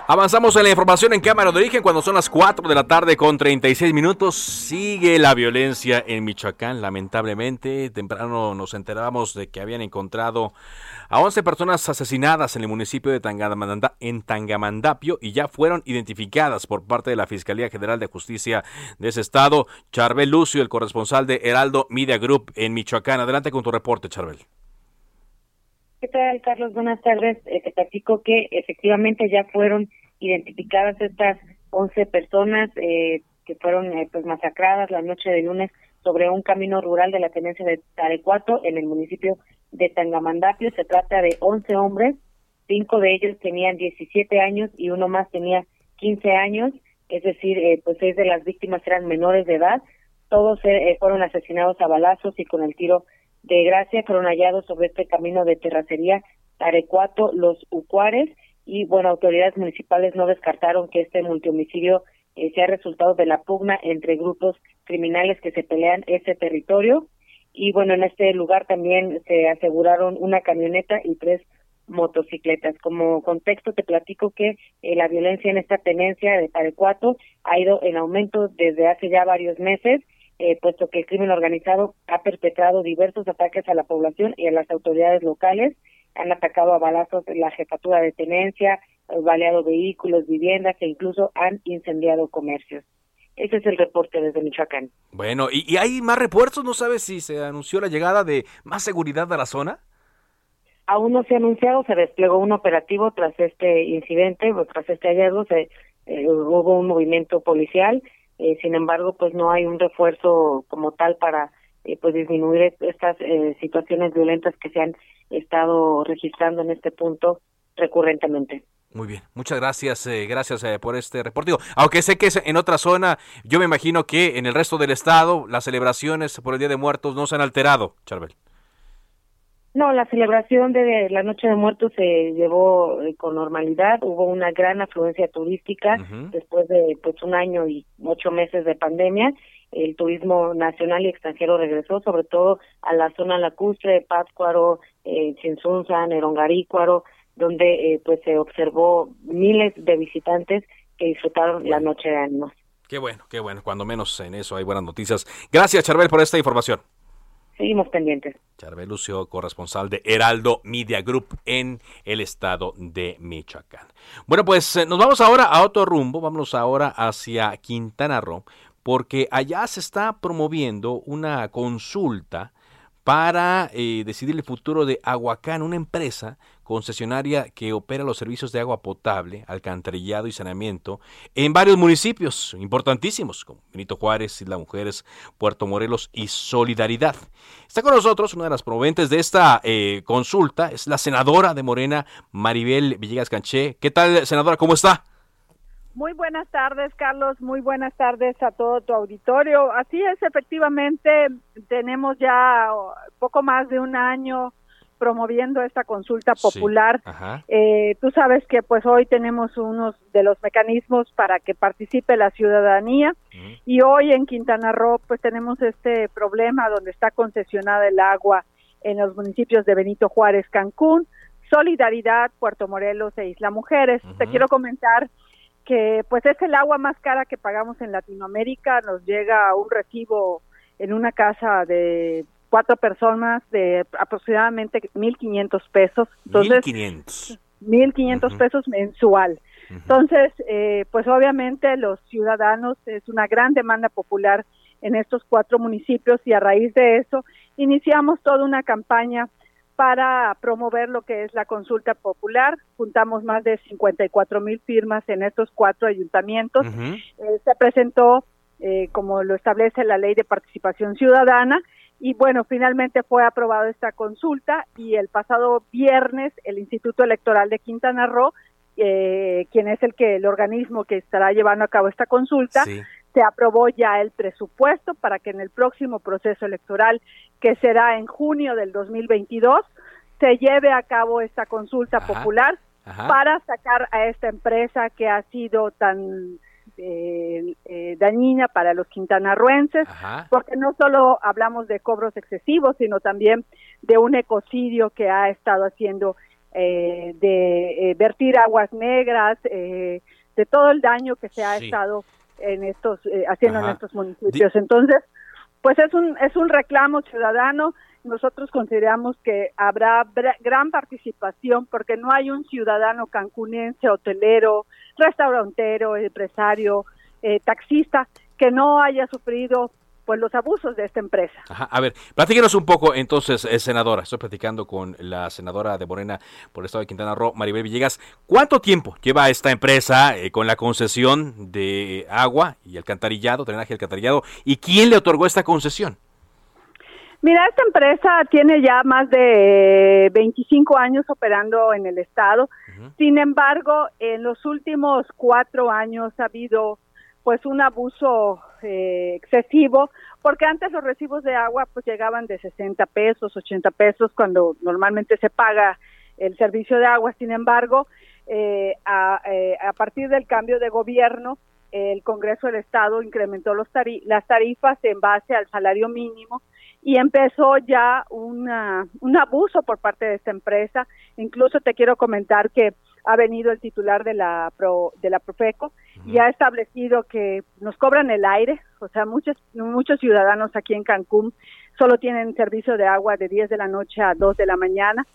Avanzamos en la información en cámara de origen cuando son las 4 de la tarde con 36 minutos. Sigue la violencia en Michoacán, lamentablemente. Temprano nos enterábamos de que habían encontrado a 11 personas asesinadas en el municipio de en Tangamandapio y ya fueron identificadas por parte de la Fiscalía General de Justicia de ese estado. Charbel Lucio, el corresponsal de Heraldo Media Group en Michoacán. Adelante con tu reporte, Charbel. ¿Qué tal, Carlos? Buenas tardes. Eh, te platico que efectivamente ya fueron identificadas estas 11 personas eh, que fueron eh, pues masacradas la noche de lunes sobre un camino rural de la tenencia de Tarecuato en el municipio de Tangamandapio. Se trata de 11 hombres, cinco de ellos tenían 17 años y uno más tenía 15 años, es decir, eh, pues seis de las víctimas eran menores de edad. Todos eh, fueron asesinados a balazos y con el tiro de gracia fueron hallados sobre este camino de terracería Tarecuato, los Ucuares, y bueno, autoridades municipales no descartaron que este multihomicidio eh, sea resultado de la pugna entre grupos criminales que se pelean ese territorio. Y bueno, en este lugar también se aseguraron una camioneta y tres motocicletas. Como contexto te platico que eh, la violencia en esta tenencia de Tarecuato ha ido en aumento desde hace ya varios meses eh, puesto que el crimen organizado ha perpetrado diversos ataques a la población y a las autoridades locales, han atacado a balazos la jefatura de tenencia, baleado vehículos, viviendas e incluso han incendiado comercios. Ese es el reporte desde Michoacán. Bueno, ¿y, hay más refuerzos? ¿No sabes si se anunció la llegada de más seguridad a la zona? Aún no se ha anunciado, se desplegó un operativo tras este incidente, tras este hallazgo, se, eh, hubo un movimiento policial, eh, sin embargo, pues no hay un refuerzo como tal para eh, pues disminuir estas situaciones violentas que se han estado registrando en este punto recurrentemente. Muy bien, muchas gracias, gracias por este reporte. Aunque sé que es en otra zona, yo me imagino que en el resto del estado las celebraciones por el Día de Muertos no se han alterado, Charbel. No, la celebración de la Noche de Muertos se llevó eh, con normalidad. Hubo una gran afluencia turística después de pues un año y ocho meses de pandemia. El turismo nacional y extranjero regresó, sobre todo a la zona lacustre, Pátzcuaro, eh, Chinsunza, Nerongarícuaro, donde eh, pues se observó miles de visitantes que disfrutaron la Noche de Ánimos. Qué bueno, qué bueno. Cuando menos en eso hay buenas noticias. Gracias, Charbel, por esta información. Seguimos pendientes. Charbel Lucio, corresponsal de Heraldo Media Group en el estado de Michoacán. Bueno, pues eh, nos vamos ahora a otro rumbo, vámonos ahora hacia Quintana Roo, porque allá se está promoviendo una consulta para eh, decidir el futuro de Aguacán, una empresa concesionaria que opera los servicios de agua potable, alcantarillado y saneamiento en varios municipios importantísimos, como Benito Juárez, Isla Mujeres, Puerto Morelos y Solidaridad. Está con nosotros una de las promoventes de esta eh, consulta, es la senadora de Morena, Maribel Villegas Canché. ¿Qué tal, senadora? ¿Cómo está? Muy buenas tardes, Carlos. Muy buenas tardes a todo tu auditorio. Así es, efectivamente, tenemos ya poco más de un año promoviendo esta consulta popular. eh, tú sabes que pues hoy tenemos unos de los mecanismos para que participe la ciudadanía. Y hoy en Quintana Roo pues tenemos este problema donde está concesionada el agua en los municipios de Benito Juárez, Cancún, Solidaridad, Puerto Morelos e Isla Mujeres. Te quiero comentar que pues es el agua más cara que pagamos en Latinoamérica, nos llega un recibo en una casa de cuatro personas de aproximadamente 1.500 pesos. Entonces, 1.500. 1.500 pesos mensual. Entonces, eh, pues obviamente los ciudadanos es una gran demanda popular en estos cuatro municipios y a raíz de eso iniciamos toda una campaña para promover lo que es la consulta popular. Juntamos más de 54 mil firmas en estos cuatro ayuntamientos. Eh, se presentó, eh, como lo establece la ley de participación ciudadana, y bueno, finalmente fue aprobada esta consulta y el pasado viernes el Instituto Electoral de Quintana Roo, eh, quien es el que el organismo que estará llevando a cabo esta consulta, se aprobó ya el presupuesto para que en el próximo proceso electoral, que será en junio del 2022, se lleve a cabo esta consulta popular para sacar a esta empresa que ha sido tan eh, eh, dañina para los quintanarruenses, porque no solo hablamos de cobros excesivos, sino también de un ecocidio que ha estado haciendo eh, de eh, vertir aguas negras, de todo el daño que se ha estado en estos haciendo en estos municipios. Entonces, pues es un es un reclamo ciudadano nosotros consideramos que habrá gran participación porque no hay un ciudadano cancunense, hotelero, restaurantero, empresario, eh, taxista que no haya sufrido pues los abusos de esta empresa. a ver, platíquenos un poco entonces, eh, senadora. Estoy platicando con la senadora de Morena por el estado de Quintana Roo, Maribel Villegas. ¿Cuánto tiempo lleva esta empresa eh, con la concesión de agua y alcantarillado, drenaje alcantarillado? ¿Y quién le otorgó esta concesión? Mira, esta empresa tiene ya más de 25 años operando en el estado. Sin embargo, en los últimos cuatro años ha habido pues un abuso eh, excesivo, porque antes los recibos de agua pues llegaban de 60 pesos, 80 pesos cuando normalmente se paga el servicio de agua. Sin embargo, eh, a, eh, a partir del cambio de gobierno, el Congreso del Estado incrementó los las tarifas en base al salario mínimo y empezó ya una, un abuso por parte de esta empresa. Incluso te quiero comentar que ha venido el titular de la Pro, de la Profeco y ha establecido que nos cobran el aire, o sea, muchos muchos ciudadanos aquí en Cancún solo tienen servicio de agua de 10 de la noche a 2 de la mañana.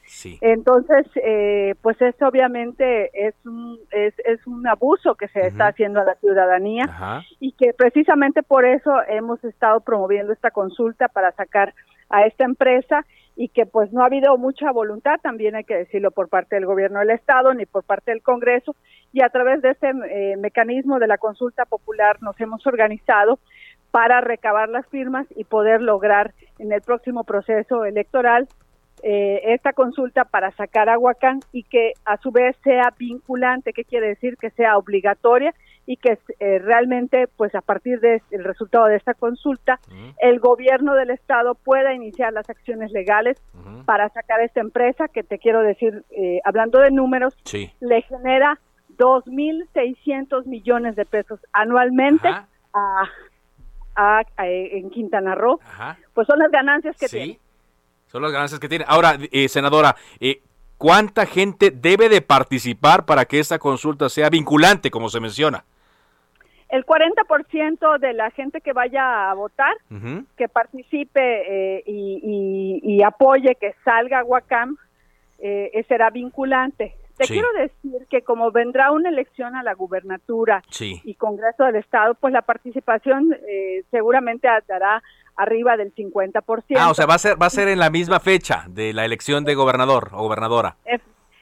Entonces, eh, pues esto obviamente es un, es, es un abuso que se está haciendo a la ciudadanía y que precisamente por eso hemos estado promoviendo esta consulta para sacar a esta empresa y que pues no ha habido mucha voluntad, también hay que decirlo, por parte del gobierno del Estado ni por parte del Congreso, y a través de este eh, mecanismo de la consulta popular nos hemos organizado para recabar las firmas y poder lograr en el próximo proceso electoral eh, esta consulta para sacar a Huacán y que a su vez sea vinculante, ¿qué quiere decir? Que sea obligatoria y que eh, realmente, pues a partir del resultado de esta consulta, el gobierno del estado pueda iniciar las acciones legales para sacar a esta empresa, que te quiero decir, eh, hablando de números, le genera 2.600 millones de pesos anualmente a, a, en Quintana Roo. Pues son las ganancias que tiene. Son las ganancias que tiene. Ahora, eh, senadora, eh, ¿cuánta gente debe de participar para que esta consulta sea vinculante, como se menciona? El 40% de la gente que vaya a votar, que participe eh, y, apoye que salga Huacam, eh, será vinculante. Te quiero decir que como vendrá una elección a la gubernatura y Congreso del Estado, pues la participación eh, seguramente dará arriba del 50%. Ah, o sea, va a ser va a ser en la misma fecha de la elección de gobernador o gobernadora.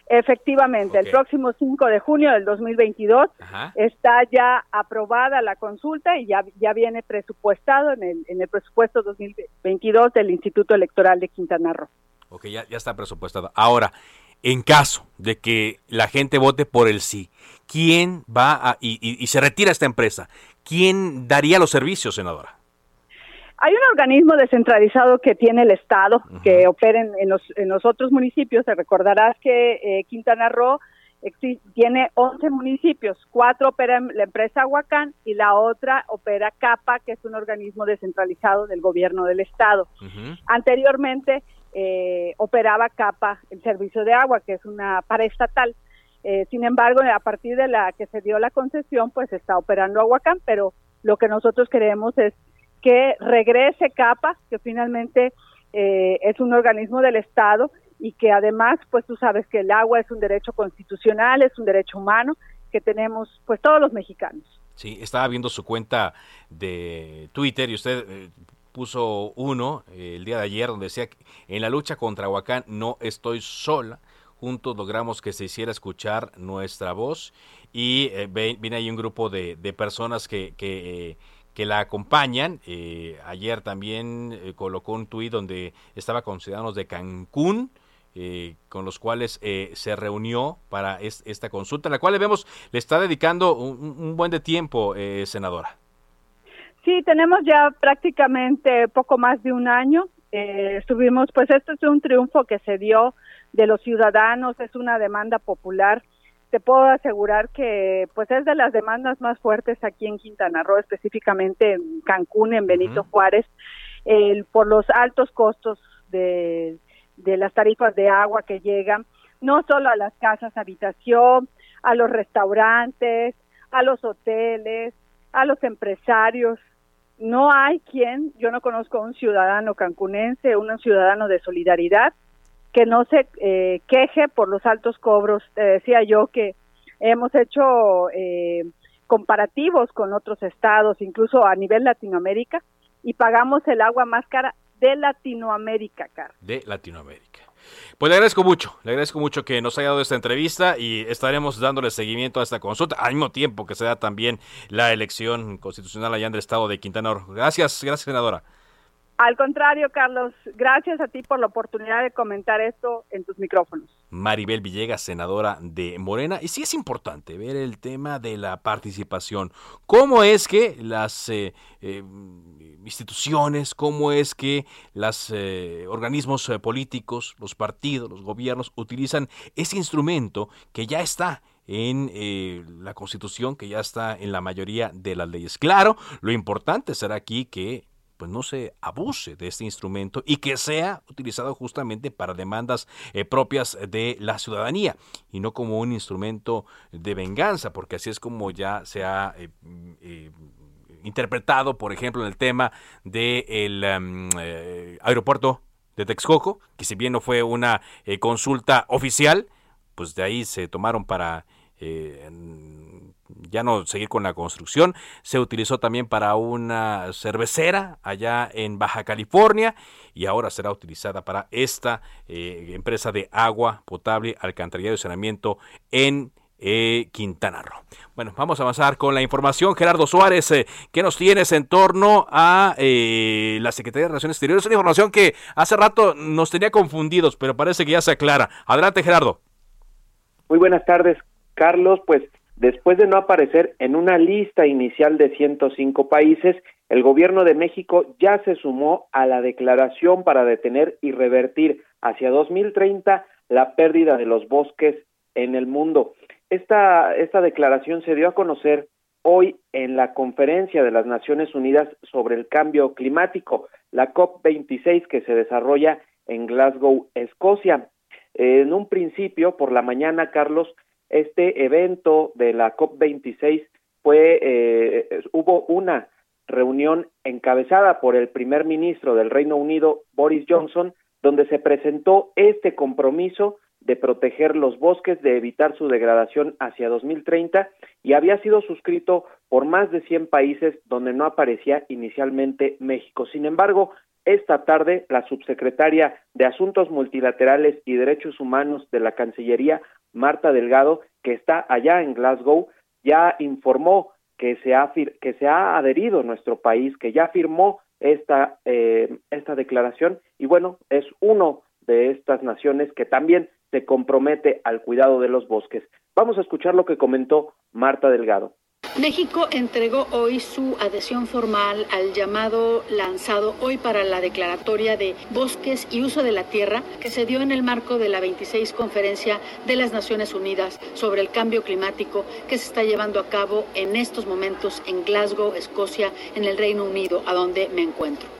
efectivamente, el próximo 5 de junio del 2022 está ya aprobada la consulta y ya ya viene presupuestado en el en el presupuesto 2022 del Instituto Electoral de Quintana Roo. Ok, ya, ya está presupuestado. Ahora, en caso de que la gente vote por el sí, ¿quién va a, y, se retira esta empresa? ¿Quién daría los servicios, senadora? Hay un organismo descentralizado que tiene el Estado, que opera en, los, en los otros municipios. Te recordarás que eh, Quintana Roo tiene 11 municipios, cuatro opera la empresa Huacán y la otra opera CAPA, que es un organismo descentralizado del gobierno del Estado. Anteriormente, eh, operaba CAPA, el servicio de agua, que es una paraestatal. Eh, sin embargo, a partir de la que se dio la concesión, pues está operando Aguacán, pero lo que nosotros queremos es que regrese CAPA, que finalmente eh, es un organismo del Estado y que además, pues tú sabes que el agua es un derecho constitucional, es un derecho humano que tenemos pues todos los mexicanos. Sí, estaba viendo su cuenta de Twitter y usted eh, puso uno eh, el día de ayer donde decía que en la lucha contra Huacán no estoy sola. Juntos logramos que se hiciera escuchar nuestra voz y eh, viene ahí un grupo de, personas que, que, que, la acompañan. Eh, ayer también colocó un tuit donde estaba con ciudadanos de Cancún. con los cuales se reunió para esta consulta, la cual le vemos le está dedicando un, buen de tiempo, senadora. Sí, tenemos ya prácticamente poco más de un año. Eh, estuvimos, pues esto es un triunfo que se dio de los ciudadanos, es una demanda popular. Te puedo asegurar que pues es de las demandas más fuertes aquí en Quintana Roo, específicamente en Cancún, en Benito Juárez, por los altos costos de, de las tarifas de agua que llegan, no solo a las casas habitación, a los restaurantes, a los hoteles, a los empresarios, no hay quien, yo no conozco a un ciudadano cancunense, un ciudadano de solidaridad que no se eh, queje por los altos cobros. Te decía yo que hemos hecho eh, comparativos con otros estados, incluso a nivel Latinoamérica, y pagamos el agua más cara de Latinoamérica, cara. De Latinoamérica. Pues le agradezco mucho, le agradezco mucho que nos haya dado esta entrevista y estaremos dándole seguimiento a esta consulta, al mismo tiempo que se da también la elección constitucional allá en el estado de Quintana Roo. Gracias, gracias senadora. Al contrario, Carlos, gracias a ti por la oportunidad de comentar esto en tus micrófonos. Maribel Villegas, senadora de Morena. Y sí es importante ver el tema de la participación. ¿Cómo es que las eh, eh, instituciones, cómo es que los eh, organismos políticos, los partidos, los gobiernos utilizan ese instrumento que ya está en la Constitución, que ya está en la mayoría de las leyes. Claro, lo importante será aquí que pues no se abuse de este instrumento y que sea utilizado justamente para demandas eh, propias de la ciudadanía y no como un instrumento de venganza, porque así es como ya se ha eh, eh, interpretado, por ejemplo, en el tema del em, aeropuerto de Texcoco, que si bien no fue una consulta oficial, pues de ahí se tomaron para ya no seguir con la construcción. Se utilizó también para una cervecera allá en Baja California y ahora será utilizada para esta eh, empresa de agua potable, alcantarillado y saneamiento en eh, Quintana Roo. Bueno, vamos a avanzar con la información. Gerardo Suárez, eh, ¿qué nos tienes en torno a la Secretaría de Relaciones Exteriores? Una información que hace rato nos tenía confundidos, pero parece que ya se aclara. Adelante, Gerardo. Muy buenas tardes, Carlos. Pues Después de no aparecer en una lista inicial de 105 países, el gobierno de México ya se sumó a la declaración para detener y revertir hacia 2030 la pérdida de los bosques en el mundo. Esta, esta declaración se dio a conocer hoy en la conferencia de las Naciones Unidas sobre el cambio climático, la COP26 que se desarrolla en Glasgow, Escocia. En un principio, por la mañana, Carlos, este evento de la COP26 fue, eh, hubo una reunión encabezada por el primer ministro del Reino Unido, Boris Johnson, donde se presentó este compromiso de proteger los bosques, de evitar su degradación hacia 2030 y había sido suscrito por más de 100 países donde no aparecía inicialmente México. Sin embargo, esta tarde la subsecretaria de Asuntos Multilaterales y Derechos Humanos de la Cancillería Marta Delgado, que está allá en Glasgow, ya informó que se ha, que se ha adherido nuestro país, que ya firmó esta, eh, esta declaración y bueno, es uno de estas naciones que también se compromete al cuidado de los bosques. Vamos a escuchar lo que comentó Marta Delgado. México entregó hoy su adhesión formal al llamado lanzado hoy para la declaratoria de bosques y uso de la tierra que se dio en el marco de la 26 conferencia de las Naciones Unidas sobre el cambio climático que se está llevando a cabo en estos momentos en Glasgow, Escocia, en el Reino Unido, a donde me encuentro.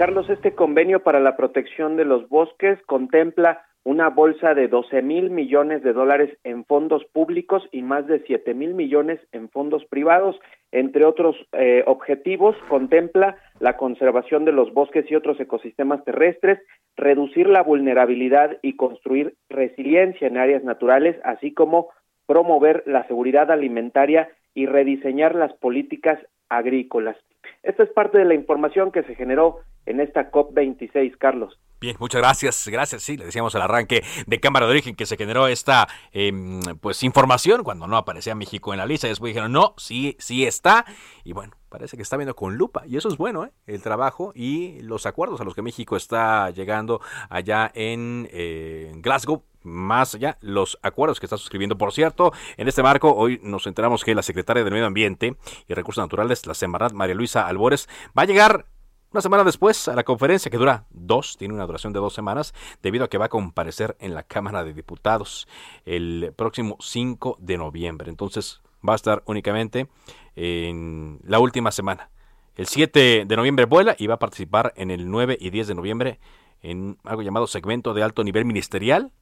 Carlos, este convenio para la protección de los bosques contempla una bolsa de 12 mil millones de dólares en fondos públicos y más de 7 mil millones en fondos privados. Entre otros eh, objetivos, contempla la conservación de los bosques y otros ecosistemas terrestres, reducir la vulnerabilidad y construir resiliencia en áreas naturales, así como promover la seguridad alimentaria y rediseñar las políticas agrícolas. Esta es parte de la información que se generó en esta COP26, Carlos. Bien, muchas gracias. Gracias, sí, le decíamos al arranque de Cámara de Origen que se generó esta em, pues información cuando no aparecía México en la lista. Después dijeron, no, sí, sí está. Y bueno, parece que está viendo con lupa. Y eso es bueno, ¿eh? el trabajo y los acuerdos a los que México está llegando allá en eh, Glasgow más allá los acuerdos que está suscribiendo. Por cierto, en este marco, hoy nos enteramos que la secretaria de Medio Ambiente y Recursos Naturales, la Semarnat, María Luisa Albores, va a llegar una semana después, a la conferencia que dura dos, tiene una duración de dos semanas, debido a que va a comparecer en la Cámara de Diputados el próximo 5 de noviembre. Entonces va a estar únicamente en la última semana. El 7 de noviembre vuela y va a participar en el 9 y 10 de noviembre en algo llamado segmento de alto nivel ministerial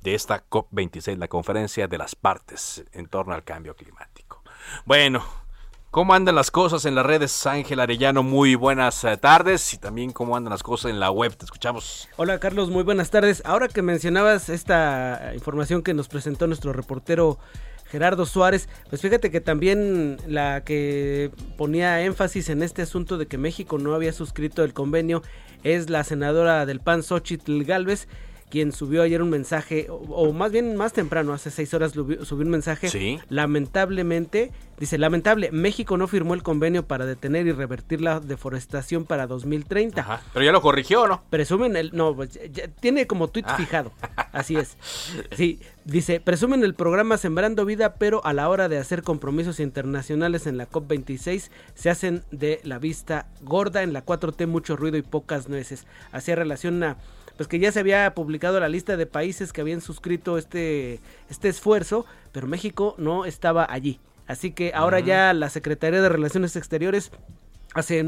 de esta COP26, la conferencia de las partes en torno al cambio climático. Bueno, ¿Cómo andan las cosas en las redes, Ángel Arellano? Muy buenas eh, tardes y también cómo andan las cosas en la web. Te escuchamos. Hola Carlos, muy buenas tardes. Ahora que mencionabas esta información que nos presentó nuestro reportero Gerardo Suárez, pues fíjate que también la que ponía énfasis en este asunto de que México no había suscrito el convenio es la senadora del PAN, Xochitl Galvez quien subió ayer un mensaje, o, más bien más temprano, hace seis horas subió un mensaje. Sí. Lamentablemente, dice, lamentable, México no firmó el convenio para detener y revertir la deforestación para 2030. Ajá, pero ya lo corrigió, ¿no? Presumen el, no, pues, tiene como tweet ah. fijado, así es. Sí, dice, presumen el programa Sembrando Vida, pero a la hora de hacer compromisos internacionales en la COP26 se hacen de la vista gorda, en la 4T mucho ruido y pocas nueces. Hacía relación a pues que ya se había publicado la lista de países que habían suscrito este, este esfuerzo, pero México no estaba allí. Así que ahora ya la Secretaría de Relaciones Exteriores hace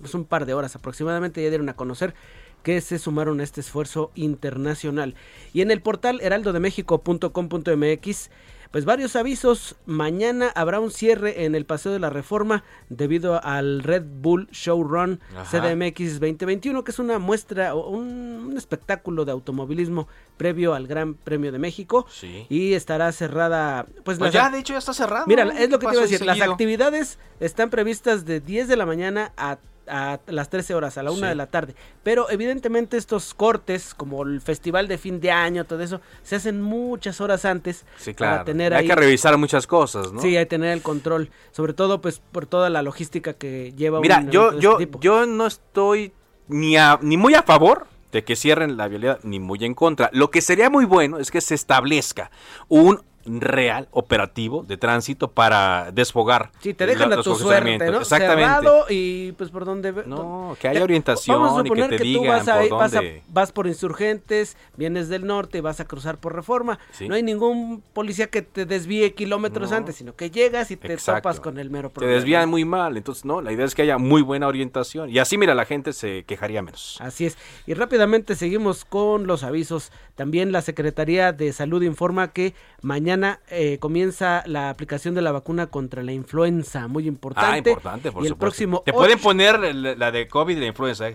pues, un par de horas aproximadamente ya dieron a conocer que se sumaron a este esfuerzo internacional. Y en el portal heraldodemexico.com.mx pues varios avisos. Mañana habrá un cierre en el Paseo de la Reforma debido al Red Bull Showrun. CDMX 2021, que es una muestra, o un, un espectáculo de automovilismo previo al Gran Premio de México. Sí. Y estará cerrada, pues, Pues ya, de hecho, ya está cerrado. Mira, es lo que te iba a decir. Las actividades están previstas de 10 de la mañana a, a las 13 horas, a la 1 Sí. de la tarde. Pero evidentemente estos cortes, como el festival de fin de año, todo eso, se hacen muchas horas antes Sí, para claro. tener Hay ahí- que revisar muchas cosas, ¿no? Sí, hay que tener el control, sobre todo pues por toda la logística que lleva Mira, un yo, yo, este yo no estoy ni, a- ni muy a favor de que cierren la vialidad, ni muy en contra. Lo que sería muy bueno es que se establezca un real operativo de tránsito para desfogar Sí, te dejan la- a tu suerte. ¿no? Exactamente. Cerrado y pues por donde... ve- No, que haya Te- orientación Vamos a y que te tú digan vas, a- por vas, a- dónde. vas por insurgentes, vienes del norte y vas a cruzar por reforma. Sí. No hay ningún policía que te desvíe kilómetros No. antes, sino que llegas y te Exacto. topas con el mero Te problema. desvían muy mal, entonces no, la idea es que haya muy buena orientación y así mira la gente se quejaría menos. Así es. Y rápidamente seguimos con los avisos. También la Secretaría de Salud informa que mañana eh, comienza la aplicación de la vacuna contra la influenza, muy importante. Ah, importante, por y el supuesto. próximo Te pueden 8 poner el- la de COVID y la influenza ¿eh?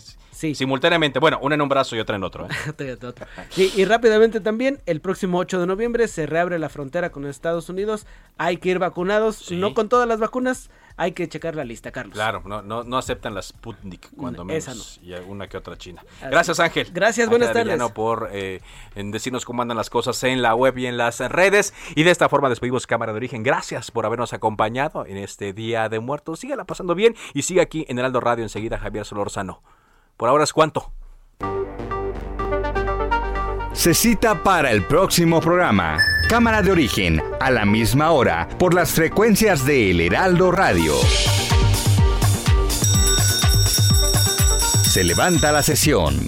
simultáneamente. Bueno, una en un brazo y otra en otro. ¿eh? Sí, y rápidamente también, el próximo 8 de noviembre se reabre la frontera con Estados Unidos. Hay que ir vacunados, no con todas las vacunas, hay que checar la lista, Carlos. Claro, no, no, no aceptan la Sputnik, cuando No, menos. esa Y alguna que otra china. Así. Gracias, Ángel. Gracias, Ángel buenas tardes. Arellano, por eh, en decirnos cómo andan las cosas en la web y en las redes. Y de esta forma despedimos Cámara de Origen. Gracias por habernos acompañado en este Día de Muertos. Síguela pasando bien y sigue aquí en Heraldo Radio enseguida Javier Solorzano. Por ahora es cuánto. Se cita para el próximo programa. Cámara de origen, a la misma hora, por las frecuencias de El Heraldo Radio. Se levanta la sesión.